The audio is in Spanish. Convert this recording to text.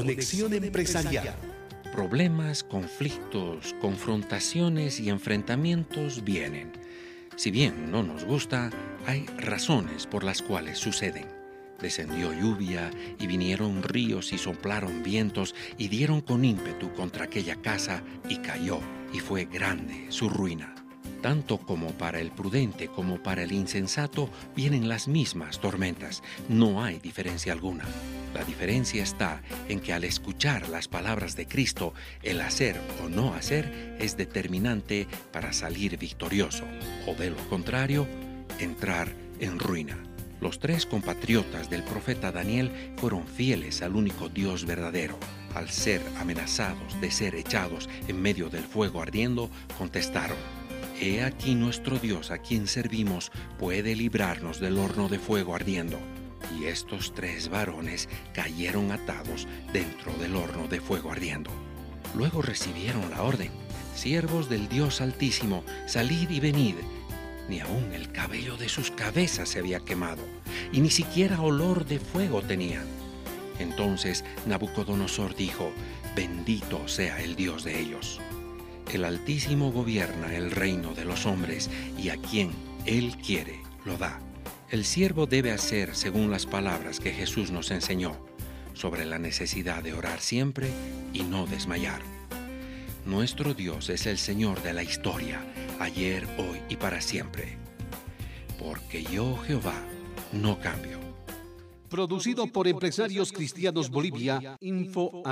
Conexión Empresarial. Problemas, conflictos, confrontaciones y enfrentamientos vienen. Si bien no nos gusta, hay razones por las cuales suceden. Descendió lluvia y vinieron ríos y soplaron vientos y dieron con ímpetu contra aquella casa y cayó y fue grande su ruina. Tanto como para el prudente como para el insensato vienen las mismas tormentas. No hay diferencia alguna. La diferencia está en que al escuchar las palabras de Cristo, el hacer o no hacer es determinante para salir victorioso, o de lo contrario, entrar en ruina. Los tres compatriotas del profeta Daniel fueron fieles al único Dios verdadero. Al ser amenazados de ser echados en medio del fuego ardiendo, contestaron, He aquí nuestro Dios a quien servimos puede librarnos del horno de fuego ardiendo. Y estos tres varones cayeron atados dentro del horno de fuego ardiendo. Luego recibieron la orden, siervos del Dios Altísimo, salid y venid. Ni aun el cabello de sus cabezas se había quemado, y ni siquiera olor de fuego tenían. Entonces Nabucodonosor dijo, bendito sea el Dios de ellos el Altísimo gobierna el reino de los hombres y a quien Él quiere lo da. El siervo debe hacer según las palabras que Jesús nos enseñó sobre la necesidad de orar siempre y no desmayar. Nuestro Dios es el Señor de la historia, ayer, hoy y para siempre. Porque yo, Jehová, no cambio. Producido por Empresarios Cristianos Bolivia, info